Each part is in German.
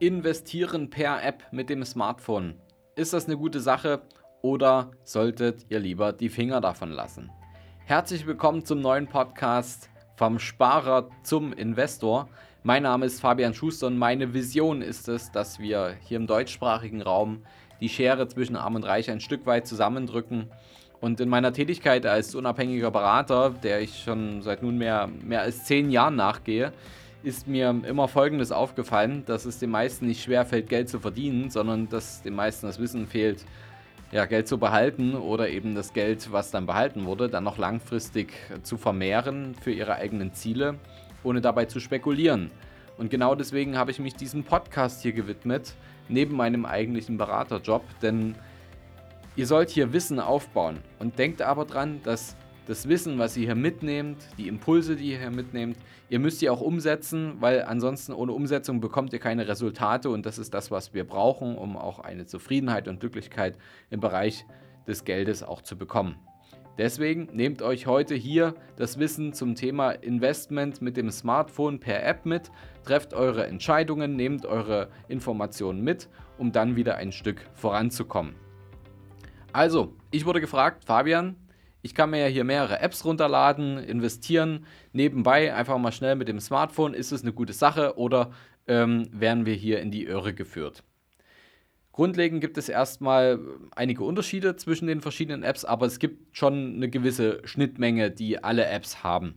Investieren per App mit dem Smartphone. Ist das eine gute Sache oder solltet ihr lieber die Finger davon lassen? Herzlich willkommen zum neuen Podcast vom Sparer zum Investor. Mein Name ist Fabian Schuster und meine Vision ist es, dass wir hier im deutschsprachigen Raum die Schere zwischen Arm und Reich ein Stück weit zusammendrücken. Und in meiner Tätigkeit als unabhängiger Berater, der ich schon seit nunmehr mehr als zehn Jahren nachgehe, ist mir immer Folgendes aufgefallen, dass es den meisten nicht schwer fällt, Geld zu verdienen, sondern dass den meisten das Wissen fehlt, ja, Geld zu behalten oder eben das Geld, was dann behalten wurde, dann noch langfristig zu vermehren für ihre eigenen Ziele, ohne dabei zu spekulieren. Und genau deswegen habe ich mich diesem Podcast hier gewidmet, neben meinem eigentlichen Beraterjob, denn ihr sollt hier Wissen aufbauen und denkt aber dran, dass das Wissen, was ihr hier mitnehmt, die Impulse, die ihr hier mitnehmt, ihr müsst die auch umsetzen, weil ansonsten ohne Umsetzung bekommt ihr keine Resultate und das ist das, was wir brauchen, um auch eine Zufriedenheit und Glücklichkeit im Bereich des Geldes auch zu bekommen. Deswegen nehmt euch heute hier das Wissen zum Thema Investment mit dem Smartphone per App mit, trefft eure Entscheidungen, nehmt eure Informationen mit, um dann wieder ein Stück voranzukommen. Also, ich wurde gefragt, Fabian, ich kann mir ja hier mehrere Apps runterladen, investieren, nebenbei einfach mal schnell mit dem Smartphone. Ist es eine gute Sache oder ähm, werden wir hier in die Irre geführt? Grundlegend gibt es erstmal einige Unterschiede zwischen den verschiedenen Apps, aber es gibt schon eine gewisse Schnittmenge, die alle Apps haben.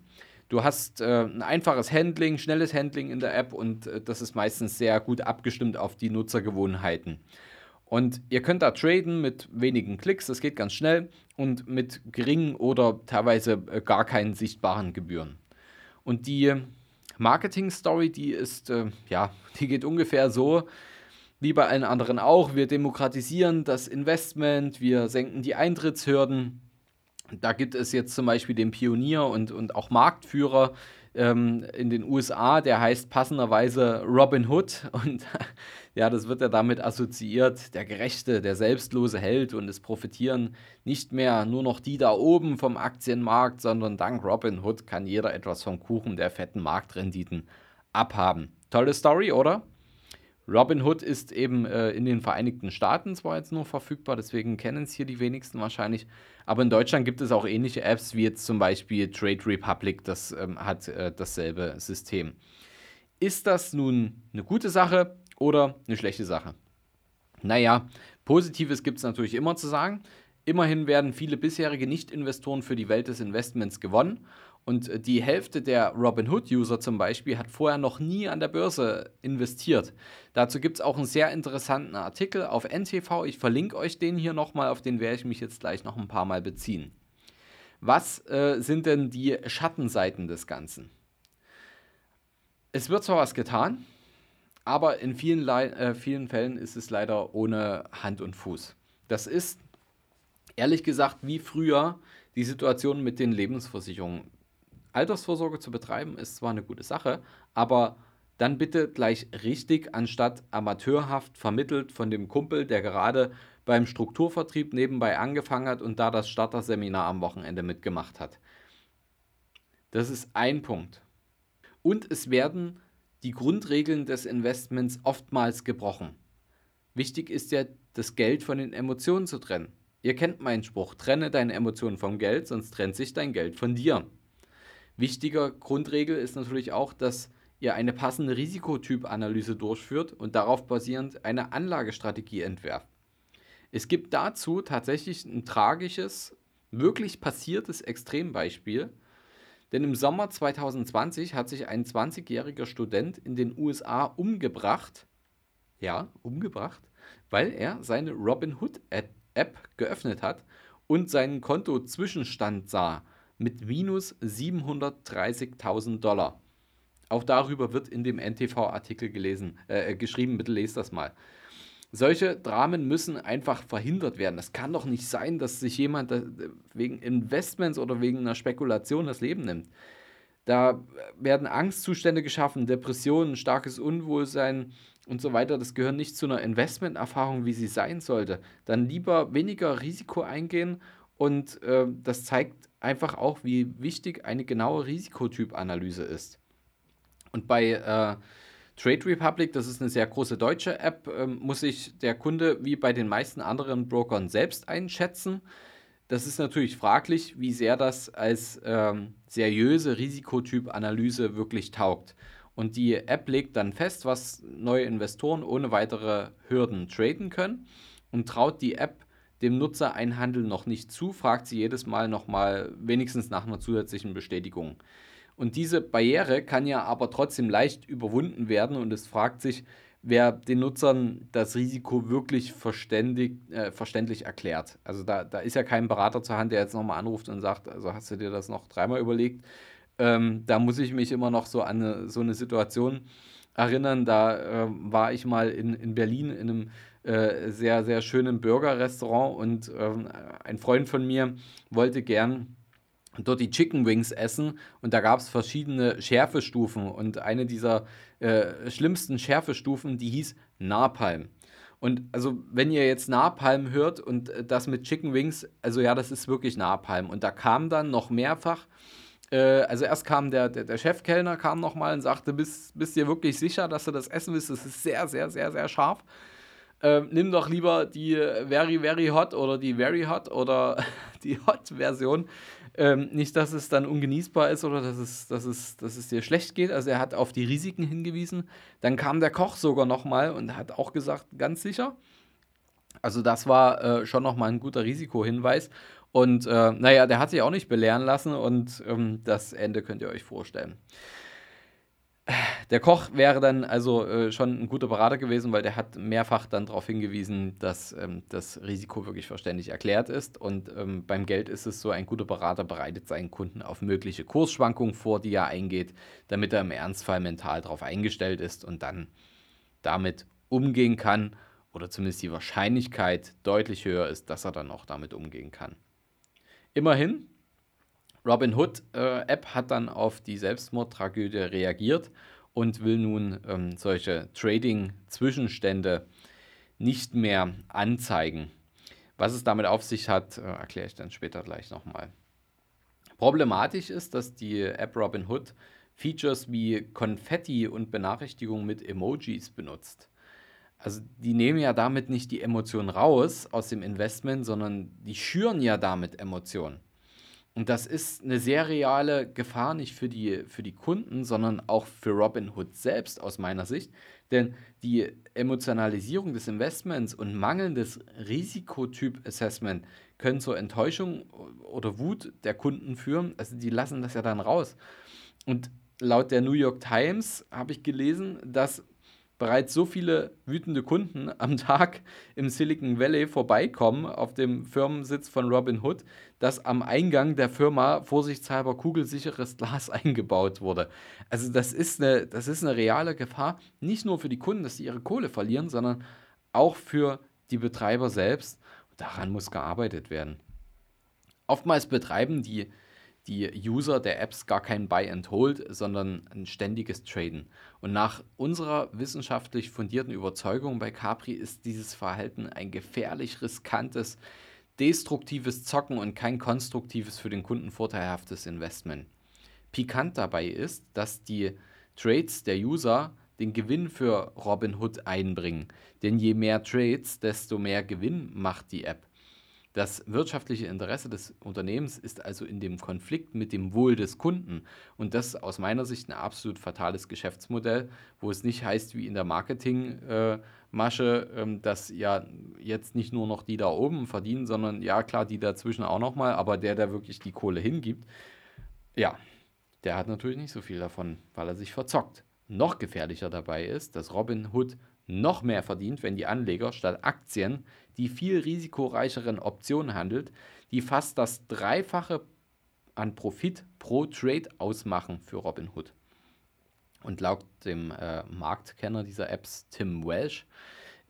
Du hast äh, ein einfaches Handling, schnelles Handling in der App und äh, das ist meistens sehr gut abgestimmt auf die Nutzergewohnheiten. Und ihr könnt da traden mit wenigen Klicks, das geht ganz schnell und mit geringen oder teilweise äh, gar keinen sichtbaren Gebühren. Und die Marketing-Story, die ist, äh, ja, die geht ungefähr so wie bei allen anderen auch. Wir demokratisieren das Investment, wir senken die Eintrittshürden. Da gibt es jetzt zum Beispiel den Pionier und, und auch Marktführer ähm, in den USA, der heißt passenderweise Robin Hood und ja, das wird ja damit assoziiert, der gerechte, der selbstlose Held und es profitieren nicht mehr nur noch die da oben vom Aktienmarkt, sondern dank Robin Hood kann jeder etwas vom Kuchen der fetten Marktrenditen abhaben. Tolle Story, oder? Robinhood ist eben äh, in den Vereinigten Staaten zwar jetzt nur verfügbar, deswegen kennen es hier die wenigsten wahrscheinlich. Aber in Deutschland gibt es auch ähnliche Apps wie jetzt zum Beispiel Trade Republic, das ähm, hat äh, dasselbe System. Ist das nun eine gute Sache oder eine schlechte Sache? Naja, Positives gibt es natürlich immer zu sagen. Immerhin werden viele bisherige Nicht-Investoren für die Welt des Investments gewonnen und äh, die Hälfte der Robinhood-User zum Beispiel hat vorher noch nie an der Börse investiert. Dazu gibt es auch einen sehr interessanten Artikel auf NTV. Ich verlinke euch den hier nochmal, auf den werde ich mich jetzt gleich noch ein paar Mal beziehen. Was äh, sind denn die Schattenseiten des Ganzen? Es wird zwar was getan, aber in vielen, äh, vielen Fällen ist es leider ohne Hand und Fuß. Das ist ehrlich gesagt wie früher die Situation mit den Lebensversicherungen. Altersvorsorge zu betreiben ist zwar eine gute Sache, aber dann bitte gleich richtig, anstatt amateurhaft vermittelt von dem Kumpel, der gerade beim Strukturvertrieb nebenbei angefangen hat und da das Starter-Seminar am Wochenende mitgemacht hat. Das ist ein Punkt. Und es werden die Grundregeln des Investments oftmals gebrochen. Wichtig ist ja, das Geld von den Emotionen zu trennen. Ihr kennt meinen Spruch, trenne deine Emotionen vom Geld, sonst trennt sich dein Geld von dir. Wichtiger Grundregel ist natürlich auch, dass ihr eine passende Risikotypanalyse durchführt und darauf basierend eine Anlagestrategie entwerft. Es gibt dazu tatsächlich ein tragisches, wirklich passiertes Extrembeispiel, denn im Sommer 2020 hat sich ein 20-jähriger Student in den USA umgebracht, ja, umgebracht, weil er seine Robinhood-App geöffnet hat und seinen Kontozwischenstand sah mit minus 730.000 Dollar. Auch darüber wird in dem NTV-Artikel gelesen, äh, geschrieben, bitte lest das mal. Solche Dramen müssen einfach verhindert werden. Es kann doch nicht sein, dass sich jemand wegen Investments oder wegen einer Spekulation das Leben nimmt. Da werden Angstzustände geschaffen, Depressionen, starkes Unwohlsein und so weiter. Das gehört nicht zu einer Investmenterfahrung, wie sie sein sollte. Dann lieber weniger Risiko eingehen und äh, das zeigt einfach auch, wie wichtig eine genaue Risikotypanalyse ist. Und bei äh, Trade Republic, das ist eine sehr große deutsche App, ähm, muss sich der Kunde wie bei den meisten anderen Brokern selbst einschätzen. Das ist natürlich fraglich, wie sehr das als ähm, seriöse Risikotyp-Analyse wirklich taugt. Und die App legt dann fest, was neue Investoren ohne weitere Hürden traden können und traut die App dem Nutzer ein Handel noch nicht zu, fragt sie jedes Mal nochmal wenigstens nach einer zusätzlichen Bestätigung. Und diese Barriere kann ja aber trotzdem leicht überwunden werden und es fragt sich, wer den Nutzern das Risiko wirklich verständig, äh, verständlich erklärt. Also da, da ist ja kein Berater zur Hand, der jetzt nochmal anruft und sagt, also hast du dir das noch dreimal überlegt? Ähm, da muss ich mich immer noch so an eine, so eine Situation erinnern. Da äh, war ich mal in, in Berlin in einem äh, sehr, sehr schönen Burger-Restaurant und ähm, ein Freund von mir wollte gern dort die Chicken Wings essen und da gab es verschiedene Schärfestufen und eine dieser äh, schlimmsten Schärfestufen, die hieß Napalm. Und also, wenn ihr jetzt Napalm hört und äh, das mit Chicken Wings, also ja, das ist wirklich Napalm. Und da kam dann noch mehrfach, äh, also erst kam der, der, der Chefkellner, kam nochmal und sagte, bist, bist dir wirklich sicher, dass du das essen willst? Das ist sehr, sehr, sehr, sehr scharf. Ähm, nimm doch lieber die Very, Very Hot oder die Very Hot oder die Hot-Version. Ähm, nicht, dass es dann ungenießbar ist oder dass es, dass, es, dass es dir schlecht geht. Also er hat auf die Risiken hingewiesen. Dann kam der Koch sogar nochmal und hat auch gesagt, ganz sicher. Also das war äh, schon nochmal ein guter Risikohinweis. Und äh, naja, der hat sich auch nicht belehren lassen und ähm, das Ende könnt ihr euch vorstellen. Der Koch wäre dann also äh, schon ein guter Berater gewesen, weil der hat mehrfach dann darauf hingewiesen, dass ähm, das Risiko wirklich verständlich erklärt ist. Und ähm, beim Geld ist es so, ein guter Berater bereitet seinen Kunden auf mögliche Kursschwankungen vor, die er eingeht, damit er im Ernstfall mental darauf eingestellt ist und dann damit umgehen kann oder zumindest die Wahrscheinlichkeit deutlich höher ist, dass er dann auch damit umgehen kann. Immerhin, Robinhood äh, App hat dann auf die Selbstmordtragödie reagiert und will nun ähm, solche Trading-Zwischenstände nicht mehr anzeigen. Was es damit auf sich hat, äh, erkläre ich dann später gleich nochmal. Problematisch ist, dass die App Robinhood Features wie Konfetti und Benachrichtigungen mit Emojis benutzt. Also die nehmen ja damit nicht die Emotionen raus aus dem Investment, sondern die schüren ja damit Emotionen. Und das ist eine sehr reale Gefahr, nicht für die, für die Kunden, sondern auch für Robinhood selbst aus meiner Sicht. Denn die Emotionalisierung des Investments und mangelndes Risikotyp-Assessment können zur Enttäuschung oder Wut der Kunden führen. Also die lassen das ja dann raus. Und laut der New York Times habe ich gelesen, dass bereits so viele wütende Kunden am Tag im Silicon Valley vorbeikommen auf dem Firmensitz von Robinhood, dass am Eingang der Firma vorsichtshalber kugelsicheres Glas eingebaut wurde. Also das ist eine, das ist eine reale Gefahr, nicht nur für die Kunden, dass sie ihre Kohle verlieren, sondern auch für die Betreiber selbst. Daran muss gearbeitet werden. Oftmals betreiben die die User der Apps gar kein Buy and Hold, sondern ein ständiges Traden. Und nach unserer wissenschaftlich fundierten Überzeugung bei Capri ist dieses Verhalten ein gefährlich riskantes, destruktives Zocken und kein konstruktives für den Kunden vorteilhaftes Investment. Pikant dabei ist, dass die Trades der User den Gewinn für Robinhood einbringen. Denn je mehr Trades, desto mehr Gewinn macht die App. Das wirtschaftliche Interesse des Unternehmens ist also in dem Konflikt mit dem Wohl des Kunden. Und das ist aus meiner Sicht ein absolut fatales Geschäftsmodell, wo es nicht heißt wie in der Marketingmasche, äh, dass ja jetzt nicht nur noch die da oben verdienen, sondern ja klar, die dazwischen auch nochmal, aber der, der wirklich die Kohle hingibt, ja, der hat natürlich nicht so viel davon, weil er sich verzockt. Noch gefährlicher dabei ist, dass Robinhood noch mehr verdient, wenn die Anleger statt Aktien die viel risikoreicheren Optionen handelt, die fast das Dreifache an Profit pro Trade ausmachen für Robinhood. Und laut dem äh, Marktkenner dieser Apps, Tim Welsh,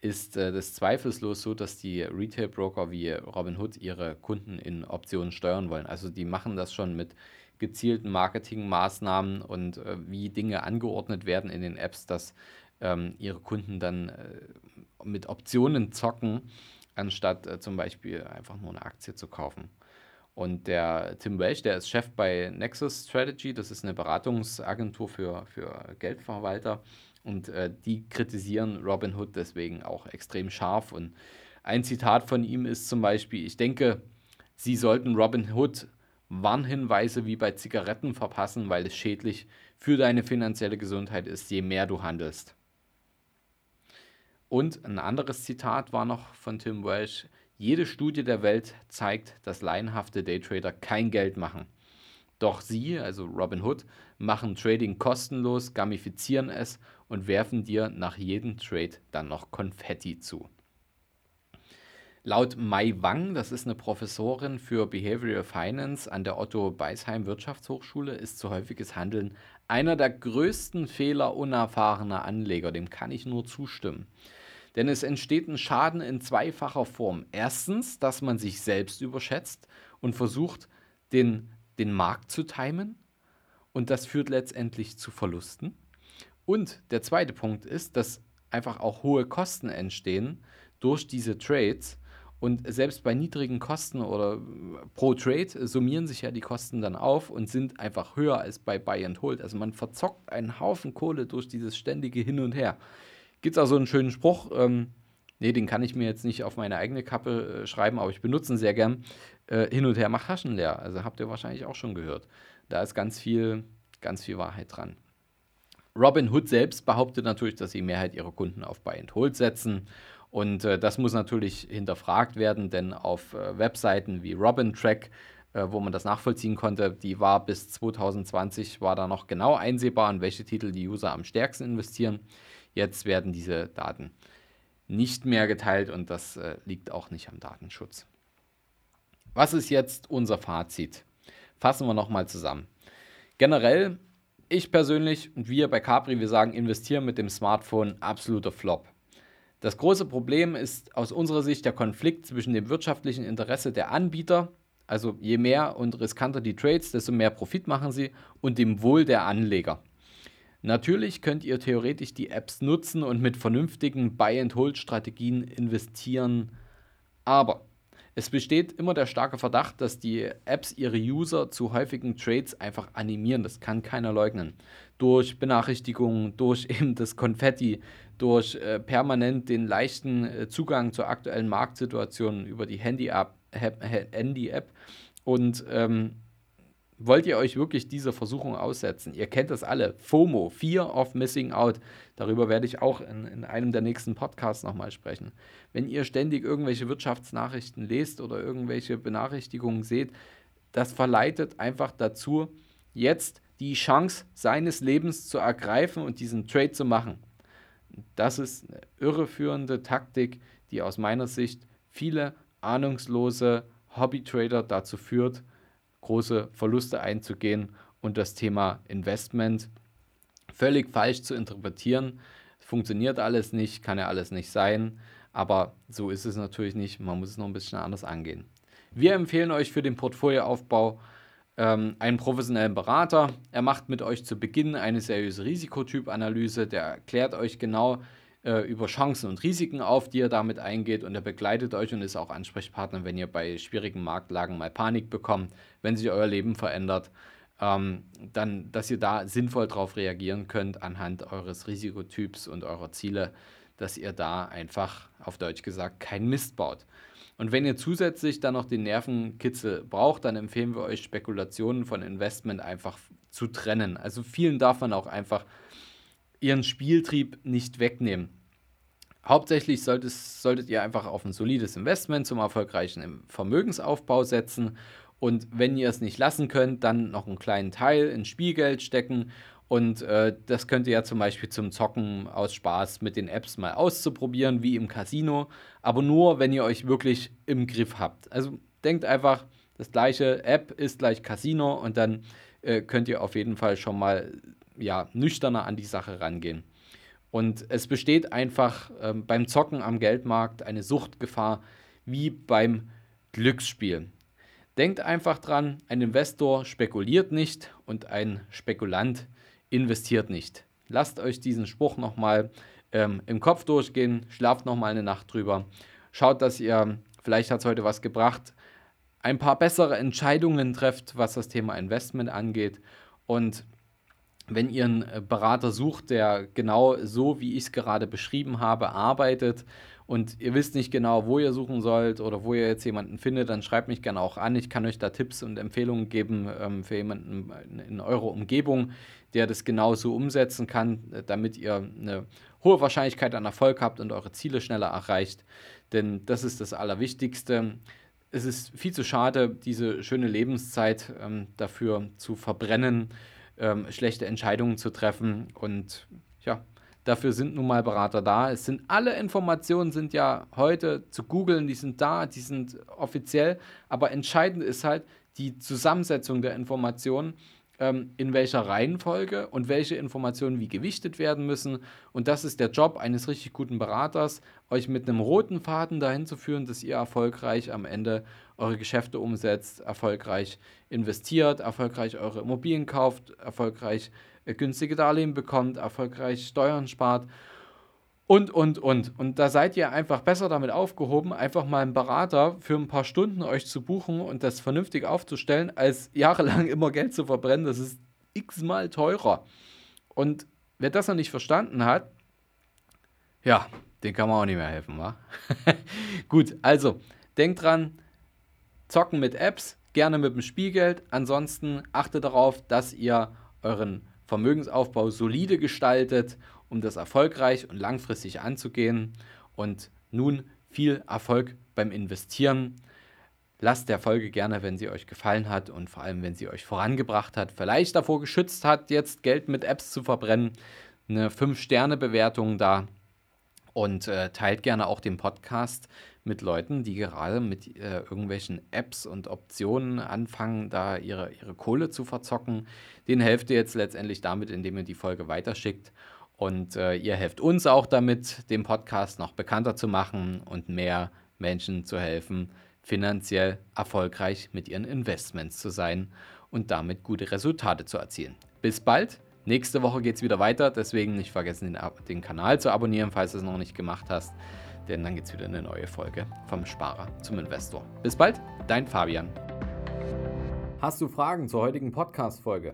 ist äh, das zweifellos so, dass die Retail-Broker wie Robinhood ihre Kunden in Optionen steuern wollen. Also die machen das schon mit gezielten Marketingmaßnahmen und äh, wie Dinge angeordnet werden in den Apps, dass ähm, ihre Kunden dann äh, mit Optionen zocken, anstatt äh, zum Beispiel einfach nur eine Aktie zu kaufen. Und der Tim Welch, der ist Chef bei Nexus Strategy, das ist eine Beratungsagentur für, für Geldverwalter, Und äh, die kritisieren Robinhood deswegen auch extrem scharf. Und ein Zitat von ihm ist zum Beispiel, ich denke, Sie sollten Robinhood Warnhinweise wie bei Zigaretten verpassen, weil es schädlich für deine finanzielle Gesundheit ist, je mehr du handelst. Und ein anderes Zitat war noch von Tim Welsh. Jede Studie der Welt zeigt, dass laienhafte Daytrader kein Geld machen. Doch sie, also Robinhood, machen Trading kostenlos, gamifizieren es und werfen dir nach jedem Trade dann noch Konfetti zu. Laut Mai Wang, das ist eine Professorin für Behavioral Finance an der Otto Beisheim Wirtschaftshochschule, ist zu häufiges Handeln einer der größten Fehler unerfahrener Anleger. Dem kann ich nur zustimmen. Denn es entsteht ein Schaden in zweifacher Form. Erstens, dass man sich selbst überschätzt und versucht, den, den Markt zu timen. Und das führt letztendlich zu Verlusten. Und der zweite Punkt ist, dass einfach auch hohe Kosten entstehen durch diese Trades und selbst bei niedrigen Kosten oder pro Trade summieren sich ja die Kosten dann auf und sind einfach höher als bei Buy and Hold. Also man verzockt einen Haufen Kohle durch dieses ständige Hin und Her. Gibt es auch so einen schönen Spruch, ähm, nee, den kann ich mir jetzt nicht auf meine eigene Kappe äh, schreiben, aber ich benutze ihn sehr gern. Äh, hin und her macht Taschen leer. Also habt ihr wahrscheinlich auch schon gehört. Da ist ganz viel, ganz viel Wahrheit dran. Robin Hood selbst behauptet natürlich, dass die Mehrheit ihrer Kunden auf Buy and Hold setzen und äh, das muss natürlich hinterfragt werden, denn auf äh, Webseiten wie RobinTrack, äh, wo man das nachvollziehen konnte, die war bis 2020, war da noch genau einsehbar, in welche Titel die User am stärksten investieren. Jetzt werden diese Daten nicht mehr geteilt und das äh, liegt auch nicht am Datenschutz. Was ist jetzt unser Fazit? Fassen wir nochmal zusammen. Generell, ich persönlich und wir bei Capri, wir sagen, investieren mit dem Smartphone absoluter Flop. Das große Problem ist aus unserer Sicht der Konflikt zwischen dem wirtschaftlichen Interesse der Anbieter, also je mehr und riskanter die Trades, desto mehr Profit machen sie, und dem Wohl der Anleger. Natürlich könnt ihr theoretisch die Apps nutzen und mit vernünftigen Buy-and-Hold-Strategien investieren, aber es besteht immer der starke Verdacht, dass die Apps ihre User zu häufigen Trades einfach animieren. Das kann keiner leugnen. Durch Benachrichtigungen, durch eben das Konfetti, durch äh, permanent den leichten äh, Zugang zur aktuellen Marktsituation über die Handy-App Handy und ähm, wollt ihr euch wirklich dieser Versuchung aussetzen? Ihr kennt das alle. FOMO, Fear of Missing Out. Darüber werde ich auch in, in einem der nächsten Podcasts nochmal sprechen. Wenn ihr ständig irgendwelche Wirtschaftsnachrichten lest oder irgendwelche Benachrichtigungen seht, das verleitet einfach dazu, jetzt die Chance seines Lebens zu ergreifen und diesen Trade zu machen. Das ist eine irreführende Taktik, die aus meiner Sicht viele ahnungslose Hobbytrader dazu führt, große Verluste einzugehen und das Thema Investment völlig falsch zu interpretieren. Funktioniert alles nicht, kann ja alles nicht sein, aber so ist es natürlich nicht. Man muss es noch ein bisschen anders angehen. Wir empfehlen euch für den Portfolioaufbau ähm, einen professionellen Berater. Er macht mit euch zu Beginn eine seriöse Risikotypanalyse. Der erklärt euch genau, äh, über Chancen und Risiken auf, die ihr damit eingeht und er begleitet euch und ist auch Ansprechpartner, wenn ihr bei schwierigen Marktlagen mal Panik bekommt, wenn sich euer Leben verändert, ähm, dann, dass ihr da sinnvoll darauf reagieren könnt anhand eures Risikotyps und eurer Ziele, dass ihr da einfach auf Deutsch gesagt keinen Mist baut. Und wenn ihr zusätzlich dann noch den Nervenkitzel braucht, dann empfehlen wir euch Spekulationen von Investment einfach zu trennen. Also vielen darf man auch einfach ihren Spieltrieb nicht wegnehmen. Hauptsächlich solltet, solltet ihr einfach auf ein solides Investment zum erfolgreichen Vermögensaufbau setzen und wenn ihr es nicht lassen könnt, dann noch einen kleinen Teil in Spielgeld stecken und äh, das könnt ihr ja zum Beispiel zum Zocken aus Spaß mit den Apps mal auszuprobieren, wie im Casino, aber nur, wenn ihr euch wirklich im Griff habt. Also denkt einfach, das gleiche App ist gleich Casino und dann äh, könnt ihr auf jeden Fall schon mal ja, nüchterner an die Sache rangehen. Und es besteht einfach ähm, beim Zocken am Geldmarkt eine Suchtgefahr wie beim Glücksspiel. Denkt einfach dran, ein Investor spekuliert nicht und ein Spekulant investiert nicht. Lasst euch diesen Spruch nochmal ähm, im Kopf durchgehen, schlaft nochmal eine Nacht drüber, schaut, dass ihr, vielleicht hat es heute was gebracht, ein paar bessere Entscheidungen trefft, was das Thema Investment angeht und wenn ihr einen äh, Berater sucht, der genau so, wie ich es gerade beschrieben habe, arbeitet und ihr wisst nicht genau, wo ihr suchen sollt oder wo ihr jetzt jemanden findet, dann schreibt mich gerne auch an. Ich kann euch da Tipps und Empfehlungen geben ähm, für jemanden in eurer Umgebung, der das genauso umsetzen kann, äh, damit ihr eine hohe Wahrscheinlichkeit an Erfolg habt und eure Ziele schneller erreicht. Denn das ist das Allerwichtigste. Es ist viel zu schade, diese schöne Lebenszeit ähm, dafür zu verbrennen, ähm, schlechte Entscheidungen zu treffen. Und ja, dafür sind nun mal Berater da. Es sind alle Informationen sind ja heute zu googeln, die sind da, die sind offiziell. Aber entscheidend ist halt die Zusammensetzung der Informationen ähm, in welcher Reihenfolge und welche Informationen wie gewichtet werden müssen. Und das ist der Job eines richtig guten Beraters, euch mit einem roten Faden dahin zu führen, dass ihr erfolgreich am Ende eure Geschäfte umsetzt, erfolgreich investiert, erfolgreich eure Immobilien kauft, erfolgreich äh, günstige Darlehen bekommt, erfolgreich Steuern spart und, und, und. Und da seid ihr einfach besser damit aufgehoben, einfach mal einen Berater für ein paar Stunden euch zu buchen und das vernünftig aufzustellen, als jahrelang immer Geld zu verbrennen. Das ist x-mal teurer. Und wer das noch nicht verstanden hat, ja, den kann man auch nicht mehr helfen, wa? Gut, also denkt dran, zocken mit Apps, gerne mit dem Spielgeld. Ansonsten achtet darauf, dass ihr euren Vermögensaufbau solide gestaltet um das erfolgreich und langfristig anzugehen. Und nun viel Erfolg beim Investieren. Lasst der Folge gerne, wenn sie euch gefallen hat und vor allem, wenn sie euch vorangebracht hat, vielleicht davor geschützt hat, jetzt Geld mit Apps zu verbrennen, eine 5-Sterne-Bewertung da und äh, teilt gerne auch den Podcast mit Leuten, die gerade mit äh, irgendwelchen Apps und Optionen anfangen, da ihre, ihre Kohle zu verzocken. Den helft ihr jetzt letztendlich damit, indem ihr die Folge weiterschickt. Und äh, ihr helft uns auch damit, den Podcast noch bekannter zu machen und mehr Menschen zu helfen, finanziell erfolgreich mit ihren Investments zu sein und damit gute Resultate zu erzielen. Bis bald. Nächste Woche geht es wieder weiter, deswegen nicht vergessen, den, den, Kanal zu abonnieren, falls du es noch nicht gemacht hast. Denn dann gibt es wieder eine neue Folge vom Sparer zum Investor. Bis bald, dein Fabian. Hast du Fragen zur heutigen Podcast-Folge?